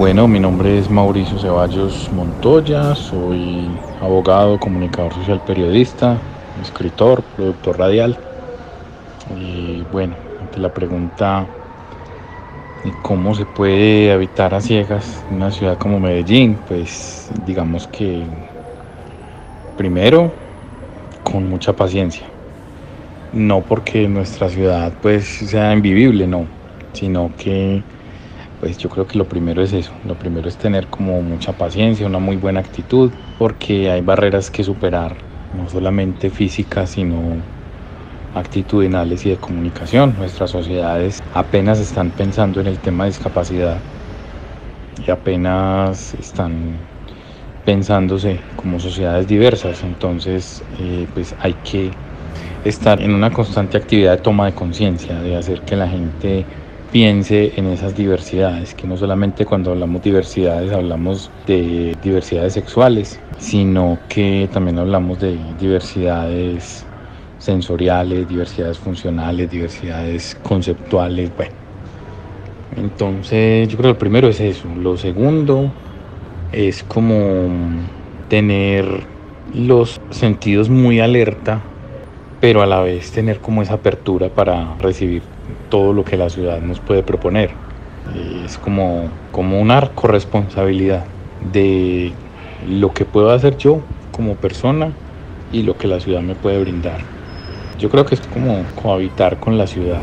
Bueno, mi nombre es Mauricio Ceballos Montoya, soy abogado, comunicador social, periodista, escritor, productor radial. Y bueno, ante la pregunta de cómo se puede habitar a ciegas en una ciudad como Medellín, pues digamos que primero con mucha paciencia. No porque nuestra ciudad pues sea invivible, no, sino que pues yo creo que lo primero es eso, lo primero es tener como mucha paciencia, una muy buena actitud, porque hay barreras que superar, no solamente físicas, sino actitudinales y de comunicación. Nuestras sociedades apenas están pensando en el tema de discapacidad y apenas están pensándose como sociedades diversas, entonces eh, pues hay que estar en una constante actividad de toma de conciencia, de hacer que la gente piense en esas diversidades, que no solamente cuando hablamos diversidades hablamos de diversidades sexuales, sino que también hablamos de diversidades sensoriales, diversidades funcionales, diversidades conceptuales, bueno. Entonces yo creo que lo primero es eso, lo segundo es como tener los sentidos muy alerta, pero a la vez tener como esa apertura para recibir todo lo que la ciudad nos puede proponer. Es como, como una corresponsabilidad de lo que puedo hacer yo como persona y lo que la ciudad me puede brindar. Yo creo que es como cohabitar con la ciudad.